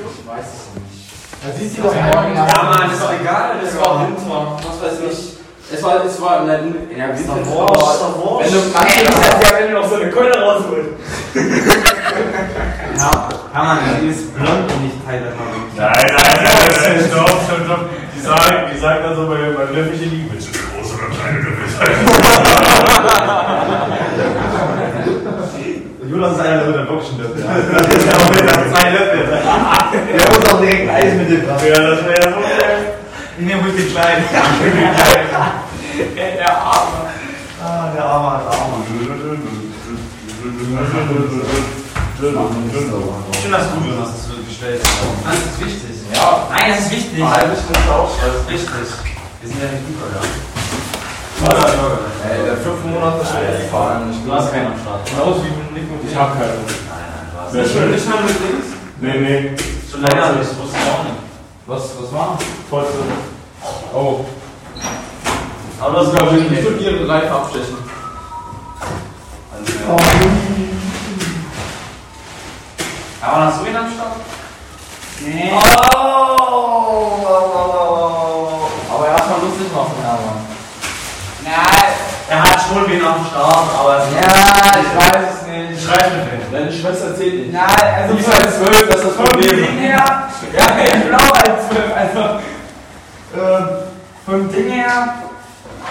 Ich weiß es nicht. Da siehst du doch morgen Ja, Mann, ist doch egal. Das Das war Winter. was weiß ich. Es war, es war der, in der Winter. Wurscht, ist doch wurscht. Wenn du ist ja, wenn du noch so eine Keule rausholst. Ja, Hermann, die ist blond und nicht Teile haben. Nein, nein, nein, nein, stopp, stopp, stopp. Die sagen, die sagen dann so bei, bei Löffelchen willst du eine große oder kleine Löffel Jonas ist einer, der mit der Boxen Löffel hat. Das ist ja auch wieder zwei Löffel. Der muss auch direkt Eis mit dem Braten. Ja, das wäre ja so geil. Ich nehme ruhig den kleinen. Der Arme. Ah, der Arme hat Arme. Ich finde das gut, Jonas, dass du gestellt hast. Das ist wichtig. Ja, Nein, das ist wichtig. halbe Stunde auch Das ist wichtig. Wir sind ja nicht gut, oder? Ey, der fünf Monate schon fahren. Du hast keinen am Start. Genauso wie mit Nick und ich hab keinen. Nein, nein, du hast schön. Nicht mal mit links? Nee, nee. Schon länger nicht, wusste ich auch nicht. Was, was war? Vollste. Oh. Aber das ist, Ich glaube ich, will ihre Reife abstechen. Aber hast du ihn am Start? Nee. Oh! Aber erstmal lustig machen, Hermann. Er hat schon wen am Start, aber es Ja, ich weiß es nicht. Schreib mit wem. Deine Schwester zählt nicht. Nein, also Die ist halt zwölf, das ist das vom Ding Problem. her. Ja, ich bin auch als zwölf. Also, äh, vom Ding her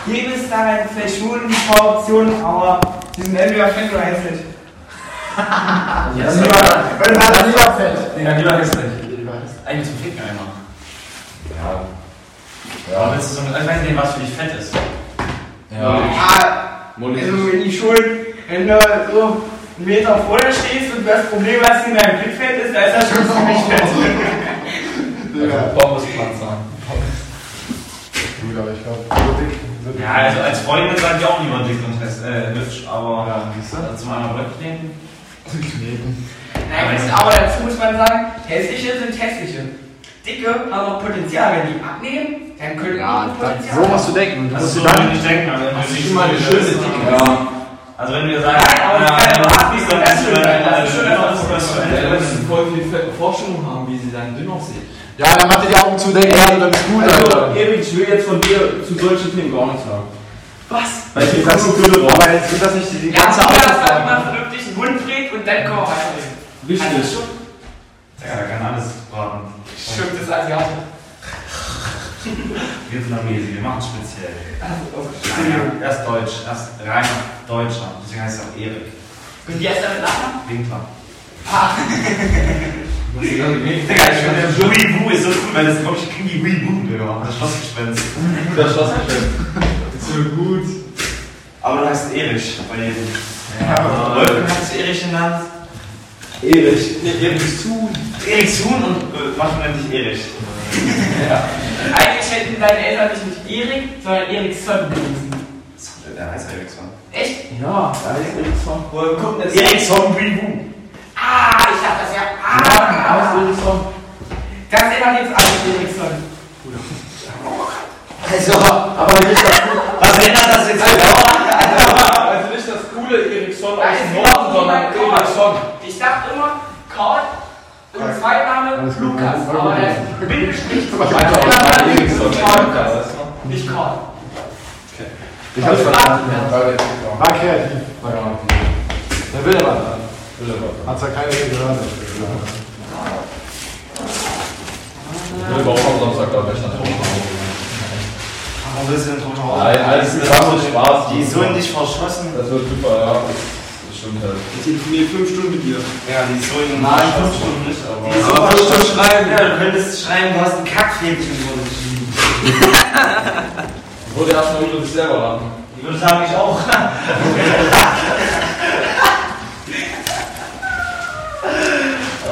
gibt es da halt vielleicht schon ein paar Optionen, aber die sind entweder fett oder hässlich. Ja, Dann lieber, dann lieber, lieber fett. Ja, lieber hässlich. Eigentlich zum Ficken einfach. Ja. Aber willst du so ein, ich weiß nicht, was für dich fett ist. Ja. Ah, also wenn ich schon, wenn du so einen Meter vor dir stehst und das Problem, was in deinem Blickfeld ist, da ist er schon ziemlich fett. Digga. Pommespanzer. Gut, aber ich glaube, so dick sind Ja, also als Freundin sage ich auch lieber dick und fest, äh, hübsch, aber Ja, siehst du? also zum anderen Rückkneten. kneten. Nein, das- aber dazu muss man sagen, hässliche sind hässliche. Dicke haben auch Potenzial, wenn die abnehmen, dann können die Ja, Potenzial so musst du haben. denken. Du Das musst so, dann wenn ich denke, aber wenn du ist nicht immer eine schöne Dicke. Ja. Also wenn du dir sagst, Nein, aber ja, das du ja hast auch nicht nicht so das ist das du Ja, voll viel Vorstellung haben, wie sie dann dünn aussehen. Ja, dann dir die Augen zu, denken, also dann ist gut, Also. Erik, ich will jetzt von dir zu solchen Themen gar nichts sagen. Was? Weil ich Das ist gut, aber jetzt wird das nicht die, die Ja, ganze du hast Aufgabe. halt mal vernünftig einen Hund dreht und dann kommen wir weiterreden. Richtig. Also schon, Ja, da kann alles braten. Stimmt das Asiate. Vietnamese, wir machen speziell. Also, Ja, erst Deutsch, erst rein Deutscher. Deswegen heißt er auch Erik. Und wie heißt er mit Nachnamen? Winkler. Ah, Digga, ich finde Weebu ist so cool, weil das glaube ich klingt wie Weebu, Digga. Das Schlossgespenst. Das Schlossgeschäft. So gut. Aber du heißt Erich bei jedem. Ja, Wolfgang heißt Erich genannt. Erich. Erich Thun. Erich Thun und äh, Martin nennt dich Erich. eigentlich hätten deine Eltern dich nicht Erik, sondern Eriksson gewesen. Der heißt Eriksson. Echt? Ja, da ist Eriksson. Woher kommt das? Eriksson Weebu. Ah, ich dachte das ja. Ja, da ist Ah, Eriksson. das ändert jetzt alles Eriksson. Also, aber nicht das Coole. Was ändert das jetzt? Also nicht das coole Eriksson aus dem Norden, sondern Eriksson. Ich dachte immer, Karl und Zweitname Alles gut, Lukas, aber der Bindestrich auch Eriksson. Karl. Nicht Karl. Ich hab's verstanden. Weil- War kreativ. Ja. Der will aber dann. Will aber. Hat zwar keiner gehört. Ich will aber auch am Samstag, glaube ich, nach Hause. Warum willst du denn tot Nein, alles und Spaß. Die so in dich verschossen. Das wird super, ja. Stimmt halt. Ich telefoniere fünf Stunden mit dir. Ja, die ist so in Nein, fünf Stunden nicht, aber. Die ist so Aber fünf Stunden schreiben. Ja, du könntest schreiben, du hast ein Kackfähnchen vor dir geschrieben. Ich wurde erstmal über sich selber lachen. Ich würde sagen, ich auch.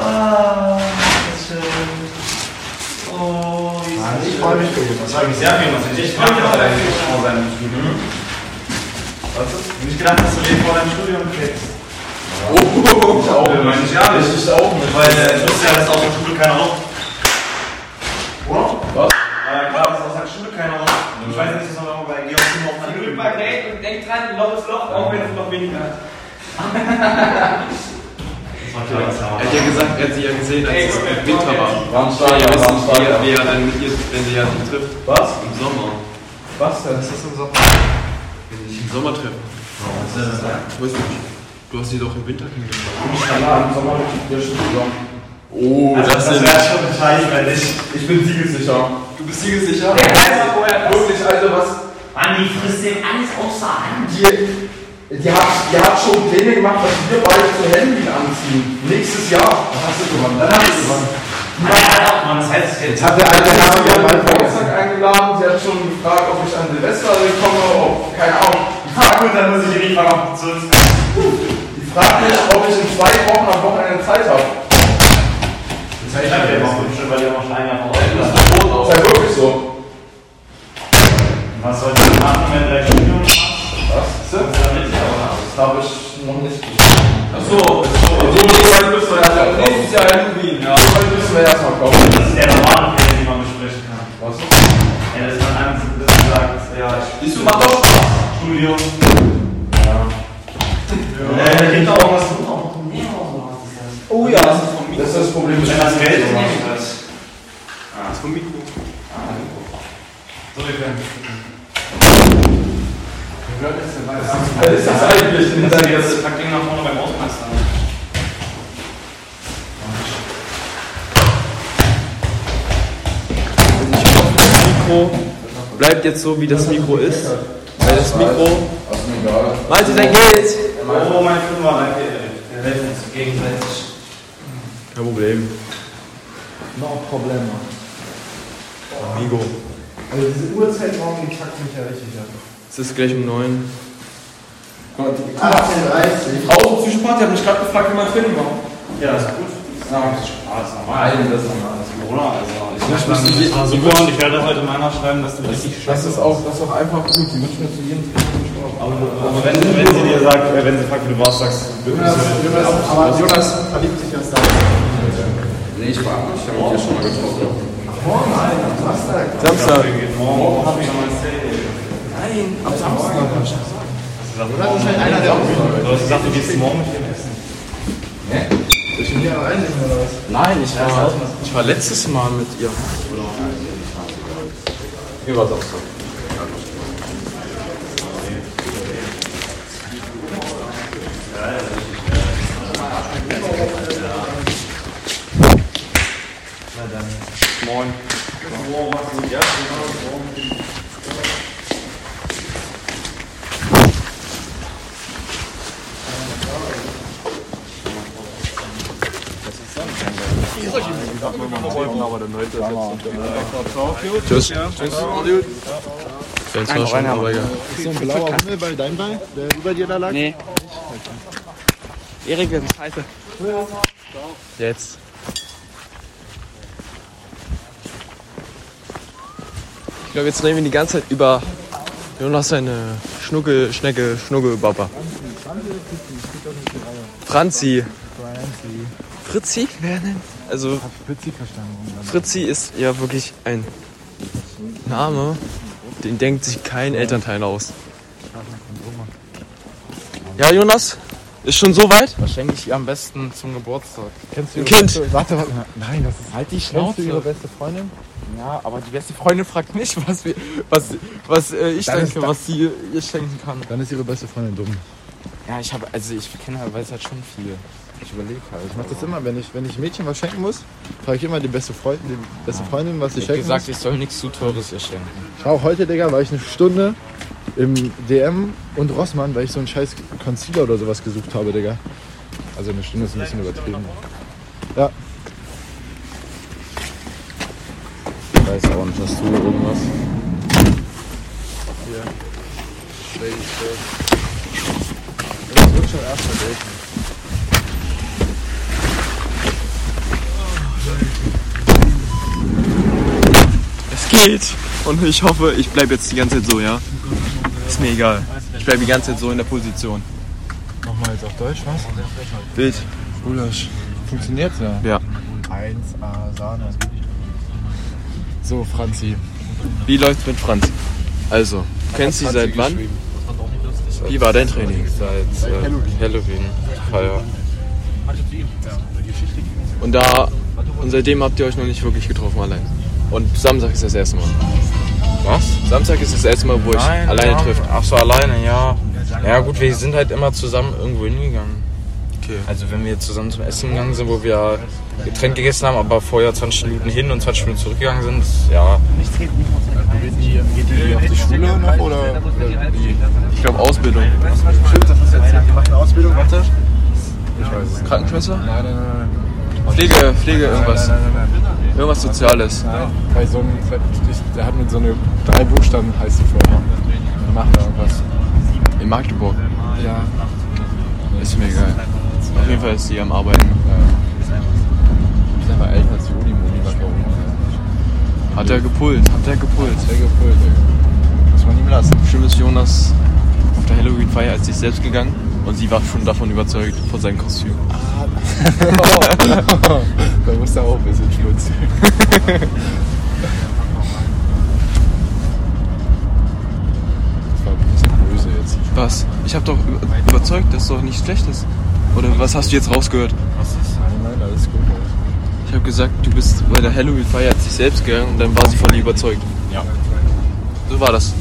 ah, schön. Oh, wie Nein, ich freue mich für ihn. Das habe ich sehr viel, was ich freue mich auf dein vor seinem Studium. Was ist? Ich nicht gedacht, dass du den vor deinem Studium kriegst. Oh, ich auch Ja, meine ich ja nicht. Ich auch nicht. Weil äh, wusste ja, dass aus der Schule keiner raucht. Oder? Was? Äh, klar, dass aus der Schule keiner raucht. Ich weiß nicht, dass man bei Georg Zimmer auf mal Geld und denk dran, Loch ist Loch, auch wenn es noch weniger hat. Das Er hat ja gesagt, er hat sie ja gesehen, als es im Winter war. Rammstein, Ja, Rammstein. wir, wie er dann mit ihr, wenn sie ja trifft. Was? Im Sommer. Was denn? Das ist im Sommer. Im Sommer treffen. Ich weiß nicht. Du hast sie doch im Winter kennengelernt. Ja, im Sommer mit der Saison. Oh, das, sind. schon beteiligt, wenn ich. Ich bin siegessicher. Du bist siegessicher? Der weiß doch, wo er Wirklich, also was. Mann, die frisst dem alles außer Hand. Die, die, hat, die hat schon Pläne gemacht, dass wir beide zu Halloween anziehen. Nächstes Jahr. Dann hast du gewonnen. Dann hast du gewonnen. Mann, das heißt jetzt. Hat der alte Herr mir meinen Geburtstag eingeladen. Sie hat schon gefragt, ob ich an Silvester komme. Ob, keine Ahnung. Die gut, dann muss ich nicht mal noch zu uns. die fragt mich, ob ich in zwei Wochen am Wochenende Zeit habe. Ich hab ja noch Stück, weil ihr noch schon ein Jahr vorbei Das ist ja wirklich so. Was soll ich denn machen, wenn drei Studium machst? Was? Das ist ja mit dir, oder? Das habe ich noch nicht geschafft. Achso, achso. So, jetzt bist du ja nächstes Jahr Halloween, ja. Heute müssen wir erstmal kommen. Das ist der normale Fehler, den man besprechen kann. Was? Ja, dass man einem das sagt, ja, ich Siehst du, macht doch Spaß. Studium. Ja. Äh, da gibt auch was. Oh ja. Das ist das Problem. Wenn das Geld ist, nehme ich das. Das ist vom Mikro. So, wir können. Was ist das eigentlich? Das der ist das Ding nach vorne beim Ausmeister. Mikro bleibt jetzt so, wie das Mikro ist. Weil das Mikro. Das ist. Malte, dein Geld! Oh, mein Fünfer, danke. Wir helfen uns gegenseitig. Kein Problem. No Probleme. Amigo. Also diese Uhrzeitraum, die kackt mich ja richtig ab. Es ist gleich um 9. Gott, 18.30 Frau zum Psychopath, die hat mich gerade gefragt, wie mein Training war. Ja, das ist gut. Ja, Spaß, normal. Nein, das ist normal. Corona, also ich Ich das war super und ich werde heute meiner schreiben, dass du richtig Das ist auch, das ist auch einfach gut. Die wünschen mir zu jedem. Aber, aber wenn, wenn sie dir sagt, äh, wenn sie fragt, wie du warst, sagst du Jonas, Jonas, aber Jonas verliebt sich ja da. Nee, ich war ich habe mich hier schon mal getroffen. Morgen, Alter, Samstag. Samstag. morgen hab ich noch mal erzählt. Nein, am Samstag. Das ist halt einer der Du hast gesagt, du gehst morgen mit dem essen. Ich bin hier allein nicht oder was? Nein, ich war, ich war letztes Mal mit ihr. Wie war das so? Moin. Tschüss. Tschüss. Fans war schon, aber ja. So ein blauer Hummelball, dein Ball, der über dir da lag? Nee. Erik, das ist scheiße. Jetzt. Ich glaube, jetzt reden wir die ganze Zeit über Jonas seine Schnuckel, Schnecke, Schnuckelbaba. Franzi. Fritzi? Wer denn? Also, Fritzi ist ja wirklich ein Name, den denkt sich kein Elternteil aus. Ja, Jonas? Ist schon so weit? Was schenke ich ihr am besten zum Geburtstag? Kennst du ihre Kind. Beste, warte, warte. Nein, das ist. Halt die Kennst du ihre Schnauze. beste Freundin? Ja, aber die beste Freundin fragt nicht, was, wir, was, was äh, ich Dann denke, was sie ihr schenken kann. Dann ist ihre beste Freundin dumm. Ja, ich habe, also ich kenne halt, weiß halt schon viel. Ich überlege halt. Ich mache das immer, wenn ich, wenn ich Mädchen was schenken muss, frage ich immer die beste Freundin, die beste Freundin, was sie Ich habe schenken gesagt, muss. ich soll nichts zu teures ihr schenken. Schau, heute, Digga, war ich eine Stunde im DM und Rossmann, weil ich so einen scheiß Concealer oder sowas gesucht habe, Digga. Also eine Stunde ist ein bisschen übertrieben. Ja. Ich weiß auch nicht, hast du irgendwas? Das wird schon erst daten. Geht. Und ich hoffe, ich bleibe jetzt die ganze Zeit so, ja? Ist mir egal. Ich bleibe die ganze Zeit so in der Position. Nochmal jetzt auf Deutsch, was? Wild. Gulasch. Funktioniert's ja? Ja. 1A Sahne. So, Franzi. Wie läuft's mit Franz? Also, du kennst sie seit wann? Wie war dein Training? Seit äh, Halloween. Halloween. Feier. Und da, und seitdem habt ihr euch noch nicht wirklich getroffen allein. Und Samstag ist das erste Mal. Was? Samstag ist das erste Mal, wo ich alleine ja. trifft. Ach so, alleine, ja. Ja gut, wir sind halt immer zusammen irgendwo hingegangen. Okay. Also wenn wir zusammen zum Essen gegangen sind, wo wir getrennt gegessen haben, aber vorher 20 Minuten hin und 20 Minuten zurückgegangen sind, ja. Geht die, geht die auf die Schule noch oder? Ich glaube Ausbildung. Stimmt, das ist jetzt hier. Die macht eine Ausbildung, warte. Ich weiß es. Krankenschwester? Nein, nein, nein, nein. Pflege, Pflege, irgendwas. Nein, nein, nein. Irgendwas Soziales. Nein, bei so einem, der hat mit so eine drei Buchstaben heißt die Firma. Die machen da irgendwas. In Magdeburg. Ja. Ist mir egal. Auf jeden Fall ist sie am Arbeiten. Ich bin aber älter als Juli, Moni? Hat er gepult, hat er gepult. Sehr gepult, ey. Muss man ihm lassen. Bestimmt ist Jonas auf der Halloween-Feier als sich selbst gegangen und sie war schon davon überzeugt, von seinem Kostüm. da muss er auch ein bisschen jetzt. Was? Ich hab doch über- überzeugt, dass es doch nicht schlecht ist. Oder was hast du jetzt rausgehört? Nein, nein, alles gut. Ich habe gesagt, du bist bei der Halloween-Feier sich selbst gegangen und dann war sie von dir überzeugt. Ja. So war das.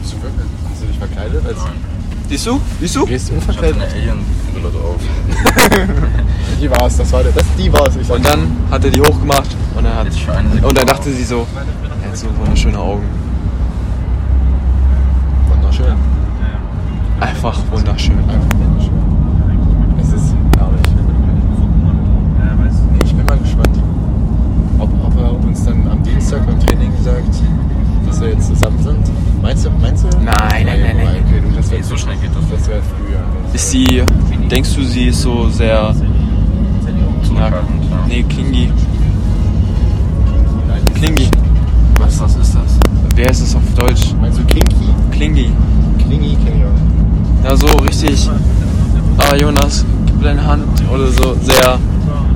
Bist du wirklich? Hast du dich verkleidet? Als Siehst du? Siehst du? gehst du Ich hatte eine Alien-Brille drauf. Die war es, das war der, das, die war es. Ich sag Und dann hat er die hochgemacht und er hat und dann dachte sie so, er hat so wunderschöne Augen. wunderschön. Einfach wunderschön. Einfach wunderschön. Es ist herrlich. Nee, ich bin mal gespannt, ob, ob er uns dann am Dienstag beim Training sagt, dass wir jetzt zusammen sind. Meinst du? Meinst du? Nein, nein, nein, nein. Okay, du, das Nee, so schnell geht das. Das wäre früher. Ist sie, denkst du, sie ist so sehr, Zurückhaltend, ja. nee, klingi. Klingi. Was, was ist das? Wer ist es auf Deutsch? Meinst du Kinky? Klingi. Klingy, Klingy. Ja, so richtig, ah Jonas, gib deine Hand oder so, sehr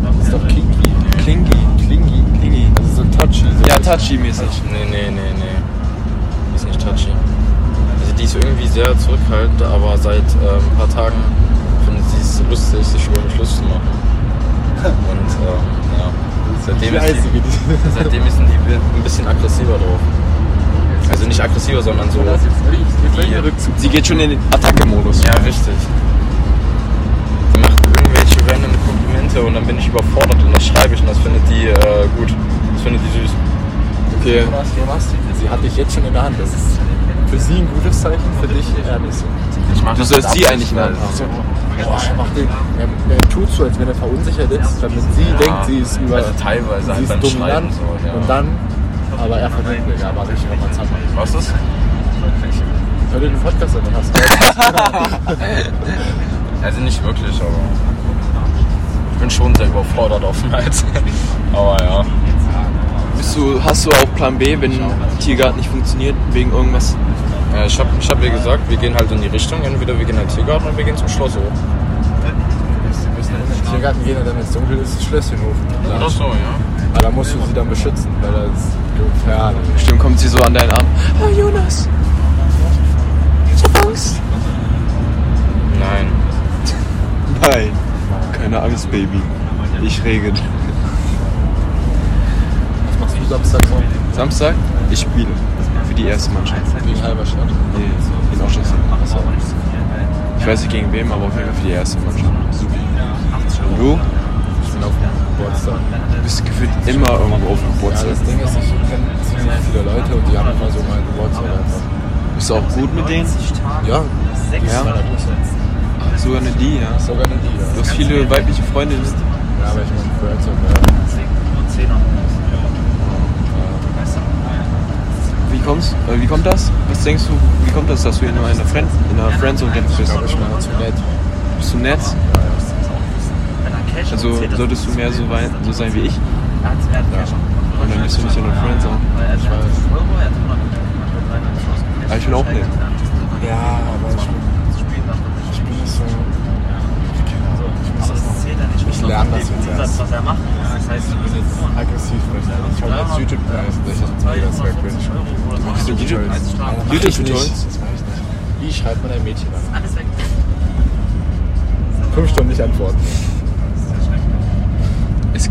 Das ist doch Kinky. klingi. Klingy. Klingi. Also so touchy. So Ja, touchy-mäßig. Nee, nee, nee, nee. Touchy. Also die ist irgendwie sehr zurückhaltend, aber seit ähm, ein paar Tagen findet sie es lustig, sich über mich Lust zu machen. Und ähm, ja, seitdem ist, die, seitdem ist die ein bisschen aggressiver drauf. Also nicht aggressiver, sondern so. Die, Sie geht schon in den Attacke-Modus. ja, richtig. Die macht irgendwelche random Komplimente und dann bin ich überfordert und das schreibe ich und das findet die äh, gut. Das findet die süß. Okay. Sie hat dich jetzt schon in der Hand. Das ist für sie ein gutes Zeichen, für dich eher nicht so. Ich mach Du das sollst sie eigentlich in der Hand haben. Boah, er, macht den, er, er tut so, als wenn er verunsichert ist, damit sie denkt, sie ist über. also teilweise sie halt ist beim dominant. So, ja. Und dann, aber er verdient mir, ja, warte ich nochmal zusammen. Was ist? Hör dir den Podcast an, dann hast du. Also nicht wirklich, aber ich bin schon sehr überfordert oftmals. aber ja. Bist du, hast du auch Plan B, wenn Tiergarten nicht funktioniert, wegen irgendwas? ja ich habe ich hab ihr gesagt, wir gehen halt in die Richtung. Entweder wir gehen halt Tiergarten oder wir gehen zum Schloss hoch. Wir müssen in den Tiergarten gehen und dann, wenn es dunkel ist, ist Schlösschenhof. Oder so, ja. Aber da musst du sie dann beschützen, weil das ist gefährlich. Bestimmt kommt sie so an deinen Arm. Oh Jonas. Ich hab Angst. Nein. Nein. Keine Angst, Baby. Ich regel. Du Samstag so? Samstag? Ich spiele. Für die erste Mannschaft. Gegen Halberstadt. Nee, in Oschersleben. Ich weiß nicht gegen wem, aber auf jeden Fall für die erste Mannschaft. Und du? Ich bin auf dem Geburtstag. Du bist gefühlt immer irgendwo auf dem Ja, Geburtstag. das Ding ist, ich kenne ziemlich viele Leute und die haben immer so meinen Geburtstag einfach. Bist du auch gut mit denen? Ja, die Ja. Ach, sogar eine die, ja. Sogar eine die, Du ja. hast viele weibliche Freundinnen. Ja, aber ich meine, Friends und kommst äh, Wie kommt das? Was denkst du, wie kommt das, dass du in einer, Friend, in einer Friendzone drin Ich bist? glaube, ich bin zu nett. Bist du nett? Also solltest du mehr so, wei- so sein wie ich? Und dann bist du nicht in einer Friendzone. Ich weiß. Aber ich bin auch nett. Ja, aber ich bin, Ich lerne das jetzt erst. was er macht. Das heißt, du bist jetzt Aggressiv. Ich habe jetzt YouTube-Preis, mal das weg bin. Machst du YouTube? Mach YouTube ich nicht. Tutorials? Das mach ich nicht. Wie schreibt man ein Mädchen an? alles weg. Fünf Stunden nicht antworten.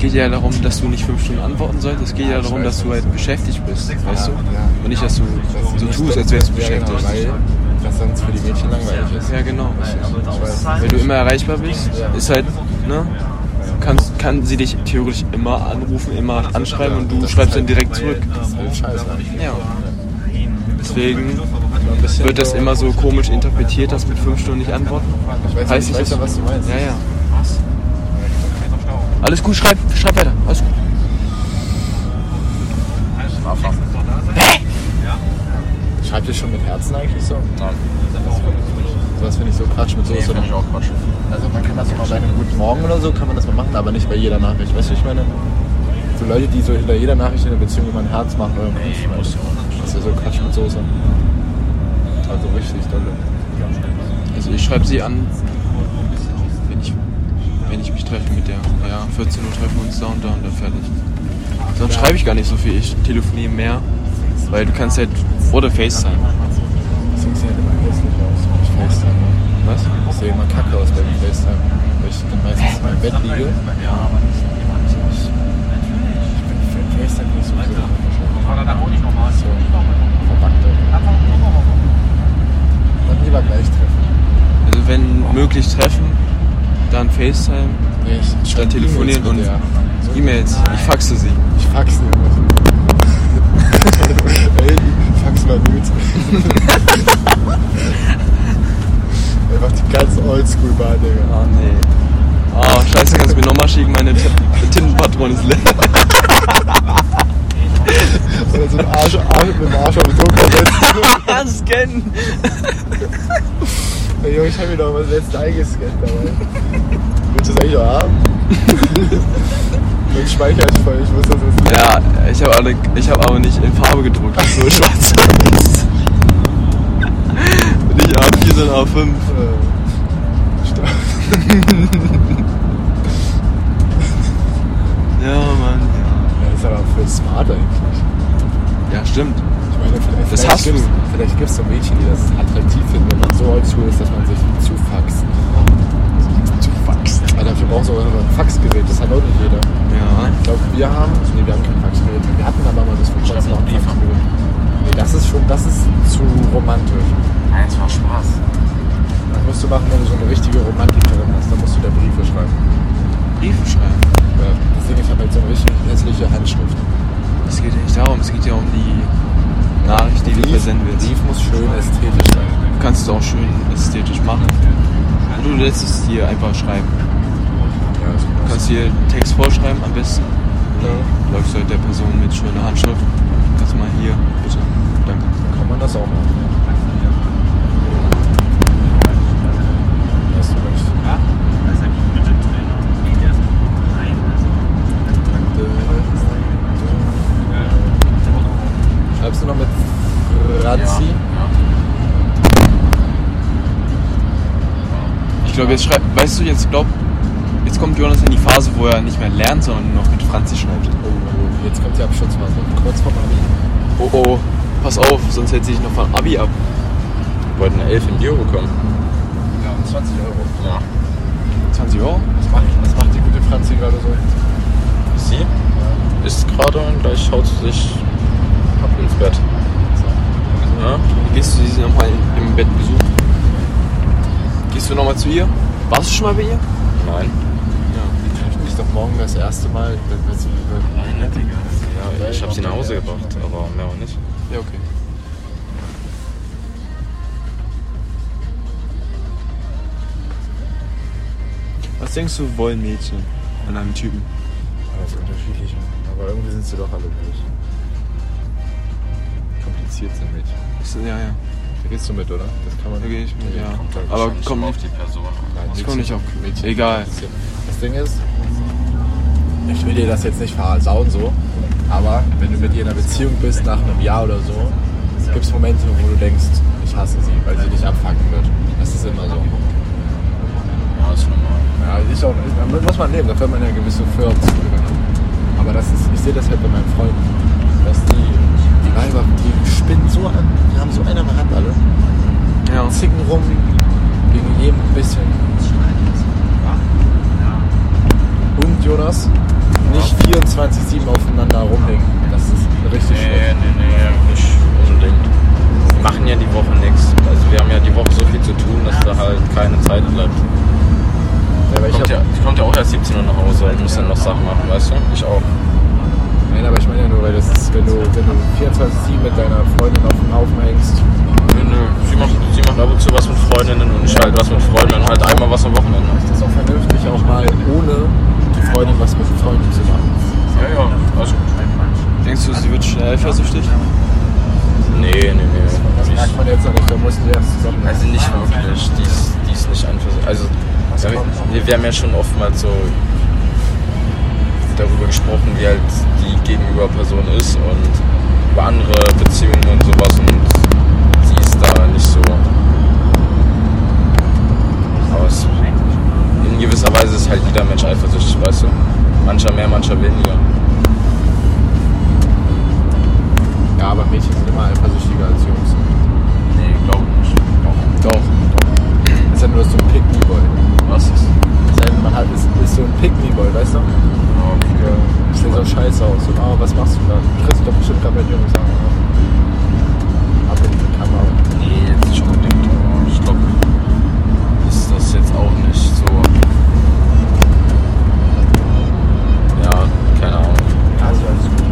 geht ja darum, dass du nicht fünf Stunden antworten sollst. Es geht ja darum, dass du halt beschäftigt bist, weißt du? Und nicht, dass du so tust, als wärst du Ja, genau, beschäftigt. weil das sonst für die Mädchen langweilig ist. Ja, genau. Wenn du immer erreichbar bist, ist halt, ne? Kannst, kann sie dich theoretisch immer anrufen, immer anschreiben und du schreibst dann direkt zurück. Halt scheiße. Ja. Deswegen wird das immer so komisch interpretiert, dass mit fünf Stunden nicht antworten. Ich weiß, nicht, ja, was du meinst. Ja, ja. Alles gut, schreib, schreib weiter. Alles gut. Schreibt ihr schon mit Herzen eigentlich so? Nein. Sowas finde ich so Quatsch mit Soße. Finde ich auch Quatsch. Also man kann das auch mal bei einem guten Morgen oder so, kann man das mal machen, aber nicht bei jeder Nachricht. Weißt du, ich meine, so Leute, die so hinter jeder Nachricht in der Beziehung immer ein Herz machen oder Kuss, weißt du, das ist ja so Quatsch mit Soße. Also richtig dolle. Also ich schreibe sie an, wenn ich, wenn ich mich treffe mit der. Ja, 14 Uhr treffen wir uns da und da und dann fertig. Sonst schreibe ich gar nicht so viel, ich telefoniere mehr, weil du kannst halt oder FaceTime. Deswegen sieht halt immer hässlich aus, wenn ich FaceTime. Sehe immer kacke aus beim FaceTime, weil ich dann meistens in meinem Bett liege. Ich bin für FaceTime nicht so sehr So, verbackt. Dann lieber gleich treffen. Also wenn möglich treffen, dann FaceTime, Nee, ich dann telefonieren und E-Mails. Ich faxe sie. Ich faxe irgendwas. Ey, fax mal Nudes. Einfach die ganz oldschool Bar, Digga. Ah, nee. Ah, scheiße, kannst du mir nochmal schicken, meine T- Tintenpatrone ist leer. Oder so ein Arsch, Arsch mit dem Arsch auf den Drucker setzen. Scannen. Ey, Junge, ich hab mir doch mal das letzte eingescannt dabei. Willst du das eigentlich auch haben? Dann speichere ich voll, ich muss das wissen. Ja, ich habe alle, ich habe aber nicht in Farbe gedruckt, so schwarz Nicht A4, sondern A5. Äh. Ja, Mann. Ja, ist aber voll smart eigentlich. Ja, stimmt. Ich meine, vielleicht, Das vielleicht hast gibt's, du. Vielleicht gibt es so Mädchen, die das attraktiv finden, wenn man so oldschool ist, dass man sich zufaxt. Zufaxt. Aber dafür brauchst du auch immer ein Faxgerät, das hat auch nicht jeder. Ja. Ich glaube, wir haben, nee, wir haben kein Faxgerät. Wir hatten aber mal bis vor kurzem noch ein Faxgerät. Nee, das ist schon, das ist zu romantisch. Nein, es war Spaß. Das musst du machen, wenn du so eine richtige Romantikerin hast. Dann musst du da Briefe schreiben. Briefe schreiben. Ja, deswegen, ich habe halt so eine richtig hässliche Handschrift. Es geht ja nicht darum, es geht ja um die Nachricht, die du versenden willst. Brief muss schön ästhetisch sein. Du kannst es auch schön ästhetisch machen. Und du lässt es dir einfach schreiben. Ja, das Du kannst dir Text vorschreiben am besten. Ja. Läufst halt der Person mit schöner Handschrift. Kannst du mal hier, bitte. Man das auch machen. Du. Schreibst du noch mit Razzi? Ich glaube, jetzt schreibt, weißt du, jetzt glaub, jetzt kommt Jonas in die Phase, wo er nicht mehr lernt, sondern nur noch mit Franzi schreibt. Oh, jetzt kommt die Absturzphase. Kurz vor Abi. Oh oh, pass auf, sonst hält sie sich noch von Abi ab. Wir wollten eine 11 in Bio bekommen. Ja, 20 Euro. Ja. 20 Euro? Was macht, was macht die gute Franzi gerade so? Sie ist gerade und gleich schaut sie sich ab ins Bett. Ja? Gehst du sie nochmal im Bett besuchen? Gehst du nochmal zu ihr? Warst du schon mal bei ihr? Nein. Die treffen mich doch morgen das erste Mal. wenn- wenn sie- Ja, ich habe sie nach Hause gebracht, aber mehr auch nicht. Ja, okay. Was denkst du, wollen Mädchen an einem Typen? Also unterschiedlich. Aber irgendwie sind sie doch alle gleich. Kompliziert sind Mädchen. Ist, ja, ja. Da gehst du mit, oder? Das kann man. Da gehe ich mit, ja. Kommt Aber komm nicht. auf die Person. Nein, Ich nix komm nicht auf Mädchen. Egal. Das Ding ist, ich will dir das jetzt nicht versauen so, aber wenn du mit ihr in einer Beziehung bist nach einem Jahr oder so, gibt es Momente, wo du denkst, ich hasse sie, weil sie dich abfacken wird. Das ist immer so. Ja, ist normal. Ja, ist auch, muss man leben, dafür hat man ja gewisse Firmen Aber das ist, ich sehe das halt bei meinen Freunden, wir, haben ja schon oftmals so darüber gesprochen, wie halt die Gegenüberperson ist und über andere Beziehungen und sowas und sie ist da nicht so. Aber es, in gewisser Weise ist halt jeder Mensch eifersüchtig, weißt du? Mancher mehr, mancher weniger. Ja, aber Mädchen sind immer eifersüchtiger als Jungs. Nee, glaube nicht. Doch. Das ist ja nur so ein Pick-Me-Boy. Was ist? Das man hat, ist, ist so ein Pick-Me-Boy, weißt du? Okay. Sieht so scheiße aus. Und, oh, was machst du da? Du triffst doch bestimmt gerade mit Jungs an. Ab in die Kamera. Nee, jetzt nicht unbedingt, ich glaube, ist das jetzt auch nicht so. Ja, keine Ahnung. Also alles gut.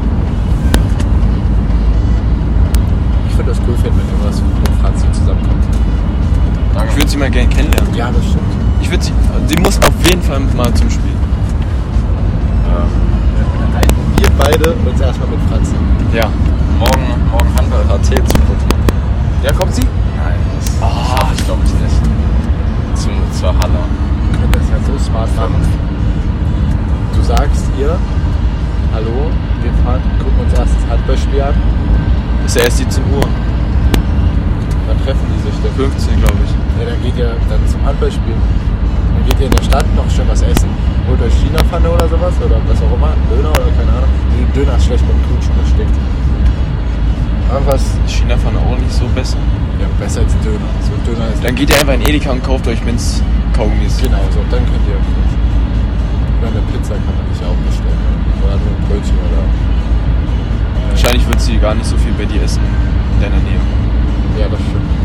Ich würde das cool finden, wenn irgendwas mit Franzi zusammenkommt. Ich würde sie mal gerne kennenlernen. Ja, das stimmt. Ich würde sie. Sie muss auf jeden Fall mal zum Spiel. Halten wir beide uns erstmal mit Franzi. Ja. Morgen, morgen Handball HT zu gucken. Ja, kommt sie? Nein, das schaff ich glaube ich nicht. Zum, zur Halle. Wir können das ja so smart machen. Du sagst ihr, hallo, wir fahren, gucken uns erst das Handballspiel an. Ist ja erst 17 Uhr. Dann treffen die sich dann. 15, glaube ich. Ja, dann geht ihr dann zum Handballspiel. Geht ihr in der Stadt noch schön was essen. Holt euch China-Pfanne oder sowas oder was auch immer. Döner oder keine Ahnung. Döner ist schlecht beim Knutschen, das stinkt. Irgendwas. China fand auch nicht so besser. Ja, besser als Döner. So Döner ist. Dann geht ihr einfach in Edeka und kauft euch Minz Kaugummis. Genau, so. Dann könnt ihr. Oder eine Pizza kann man sich auch bestellen. Oder nur ein Brötchen oder. Wahrscheinlich wird sie gar nicht so viel bei dir essen. In deiner Nähe. Ja, das stimmt.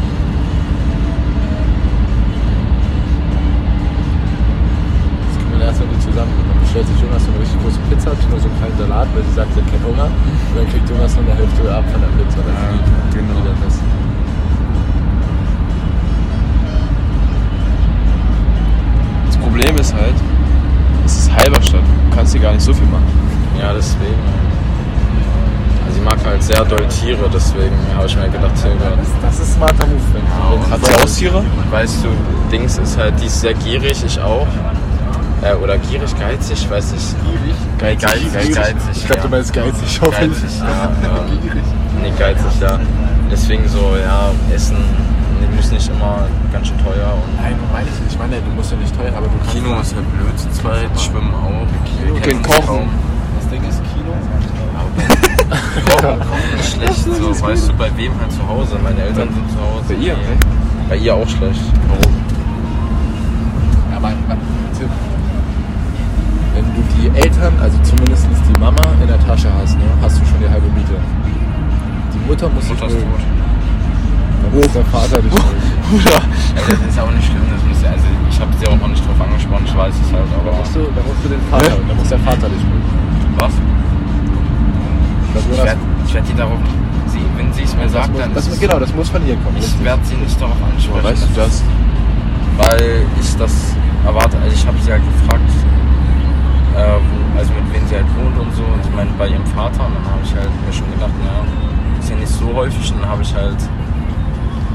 Deswegen habe ich mir gedacht, hier Das, das ist smarter Move, wenn- Hat sie Haustiere? Weißt du, Dings ist halt, die ist sehr gierig, ich auch. Äh, oder gierig, geizig, ich weiß nicht. Gierig? Geizig, geizig. geizig Ich glaube, du meinst geizig, hoffe ich. Geizig, ja. Ähm, nee, geizig, ja. Deswegen so, ja, Essen muss nicht immer ganz schön teuer. Und Nein, meine ich nicht. Ich meine, du musst ja nicht teuer, aber du kannst. Kino ist halt blöd zu zweit, Schwimmen auch. Kino Wir können kennen uns kochen. Das Ding ist Kino. Schlecht, so, weißt du, bei wem halt zu Hause? Meine Eltern sind zu Hause. Bei ihr? Nee. Bei ihr auch schlecht. Warum? Aber Tipp. Wenn du die Eltern, also zumindest die Mama in der Tasche hast, ne, hast du schon die halbe Miete. Die Mutter muss Mutter ist tot. Dann muss der Vater dich. Bruder. Ja, das ist auch nicht schlimm, das muss ja, also ich habe sie auch noch nicht drauf angesprochen, ich weiß es halt, Da aber. musst du, da musst du den Vater, da muss der Vater dich mögen. Was? Das, Ich werde ich werd die darauf. Sie, wenn sie es mir sagt, muss, dann. das, ist es- genau, das muss von ihr kommen. Ich werde sie nicht darauf ansprechen. Weißt du das? Weil ich das erwarte. Also ich habe sie halt gefragt, äh, also mit wem sie halt wohnt und so. Und sie meint bei ihrem Vater. Und dann habe ich halt mir schon gedacht, naja, ist ja nicht so häufig. Und dann habe ich halt.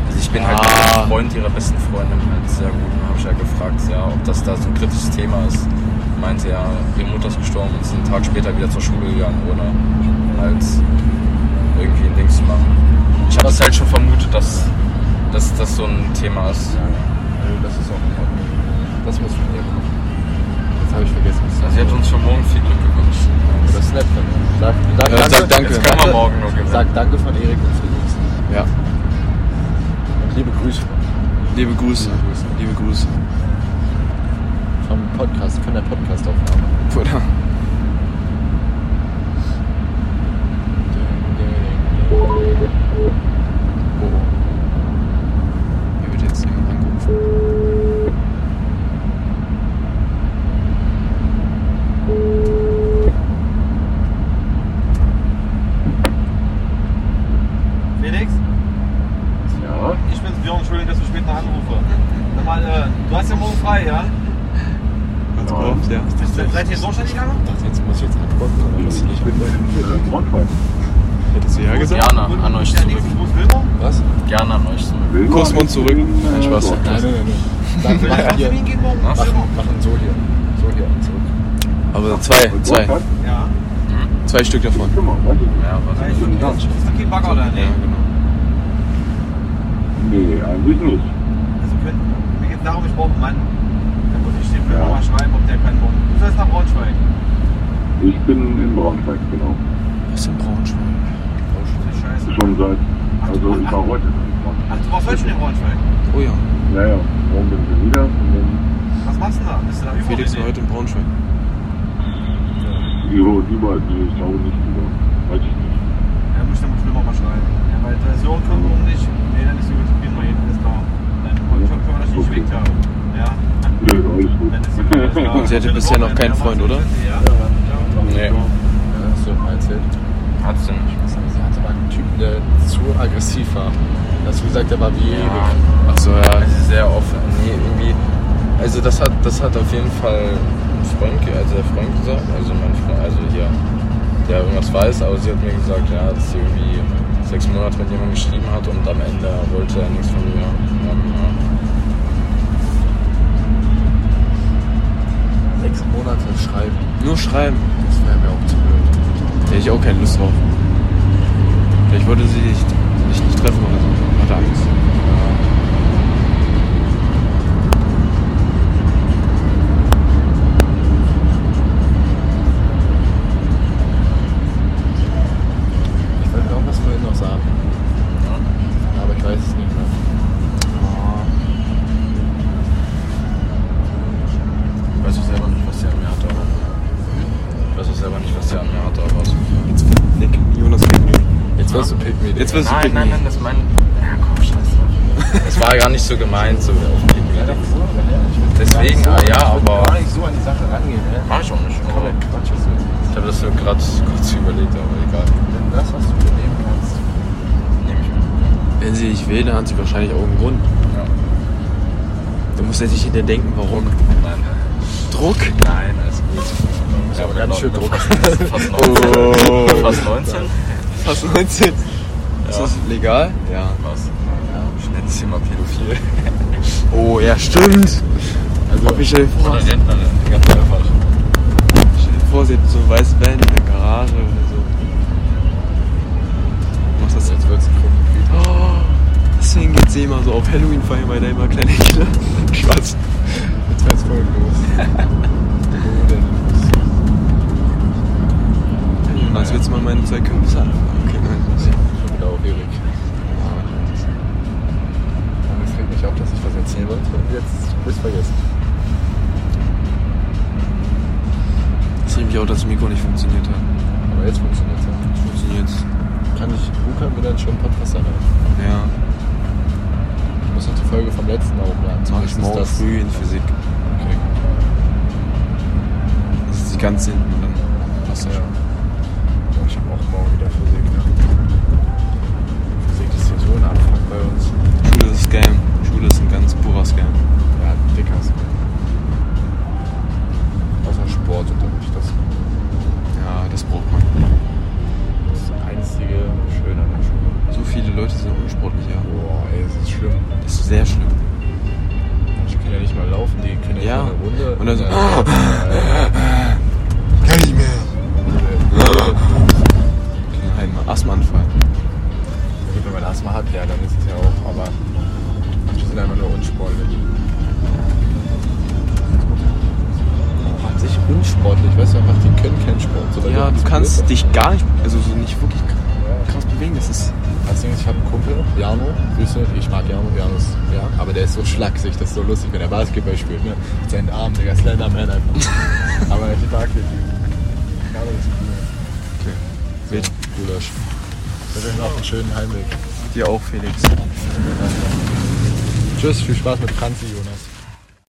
Also ich bin halt mit Ah. dem Freund ihrer besten Freundin halt sehr gut. Und dann habe ich halt gefragt, ja, ob das da so ein kritisches Thema ist. Meinte ja, ihre Mutter ist gestorben und ist einen Tag später wieder zur Schule gegangen, ohne halt irgendwie ein Ding zu machen. Ich habe es halt schon vermutet, dass, dass das so ein Thema ist. Nö, das ist auch in Ordnung. Das muss von ihr kommen. Jetzt habe ich vergessen. Also sie hat uns für morgen viel Glück gewünscht. Das ist nett von ihr. Sag, sag, Ja, sag danke. Jetzt kann man morgen nur gewinnen. Sag danke von Erik und Felix. Ja. Und liebe Grüße Liebe Grüße. Liebe Grüße vom Podcast, von der Podcastaufnahme. Oder? Ding, ding, ding. Braunschweig die Lage? dachte, jetzt muss ich jetzt antworten, aber muss ich nicht antworten. Hättest du ja gesagt? Gerne an euch zurück. Was? Gerne an euch zurück. Kursmund zurück. Nein, Spaß. Nein, nein, nein. machen hier. Machen, so hier. So hier zurück. Aber zwei, zwei. Ja. Zwei Stück davon. Ja, was Ist das kein Bagger oder? Nee. Ja, genau. Nee, eigentlich nicht. Also können, mir geht darum, ich brauche einen Mann. Ich dem Film mal schreiben, ob der kann kommen. Du sollst nach Braunschweig. Ich bin in Braunschweig, genau. Was ist denn Braunschweig? Scheiße. Schon seit, also ich war heute in Braunschweig. Ach, du warst heute schon in Braunschweig. Oh ja. Ja, ja, morgen bin ich wieder und dann, Was machst du da? Bist du da überall? Felix war heute in Braunschweig. jo, lieber, nee, ich glaube nicht lieber. Weiß ich nicht. Ja, muss ich dann mal schreiben. Ja, weil da ist so ein Film um nicht. Nee, dann ist so gut. Gehen wir hin, alles klar. Dann können wir das nicht Okay. schlecht haben. Ja. Nö, alles gut. Klar. Sie hatte bisher noch keinen Freund, oder? Ja. Nee, Ja, hast du mal erzählt. hat's denn nicht. Sie hatte mal einen Typen, der zu aggressiv war. Hast du gesagt, der war wie ewig. Ach so, ja. Also sehr offen. Nee, irgendwie. Also das hat das hat auf jeden Fall ein Freund, also der Freund gesagt, also mein Freund, also hier, der irgendwas weiß, aber sie hat mir gesagt, ja, dass sie irgendwie sechs Monate mit jemandem geschrieben hat und am Ende wollte er nichts von mir haben. Ja. Sechs Monate schreiben. Nur schreiben. Das wäre mir auch zu blöd. Da hätte ich auch keine Lust drauf. Vielleicht wollte sie dich nicht, nicht treffen oder so. Hatte Angst. Jetzt wirst du Nein, nein, nein, das mein. Ja, komm, scheiße. Es war gar nicht so gemeint, so auf Pick me. Deswegen, ah, ja, aber. Gar nicht so an die Sache rangehen, ne? Mach ich auch nicht. Komm, Aber Quatsch jetzt. ich habe das so gerade kurz überlegt, aber egal. Nimm das, was du dir nehmen kannst. Nehme ich mir. Wenn sie dich will, dann hat sie wahrscheinlich auch einen Grund. Ja. Du musst ja nicht hinter denken, warum. Nein. Druck? Nein, alles gut. Ich habe ganz schön Druck. Fast 19. Oh. Fast 19. Fast 19. Ist das legal? Ja. Was? Ich nenne es hier mal pädophil. Oh, ja, stimmt. Also, ich stell dir vor, Oder Rentnerin. Ganz einfach. stell dir vor, sie hat so weiße Band in der Garage oder so. Machst das Jetzt wird's ein Oh, deswegen geht sie immer so auf Halloween feiern, weil da immer kleine Kinder Spaß. Jetzt wird's voll los. Willst du mal meine zwei Kürbisse anfangen? Okay, nein. Schon Erik. Und es regt mich auf, dass ich was erzählen wollte und jetzt hab ich's vergessen. Es regt mich auch, dass das Mikro nicht funktioniert hat. Aber jetzt funktioniert's ja. Jetzt funktioniert's. Kann ich Luca mir dann schon Podcast anhören? Ja. Ich muss noch die Folge vom letzten Mal hochladen. Das mache ich morgen das. früh in Physik. Okay. Das ist die ganz hinten dann. Passt ja. Oh, Schule ist Scam. Schule ist ein ganz purer Scam. Ja, dicker Außer Sportunterricht. Das Felix. Tschüss, viel Spaß mit Franzi.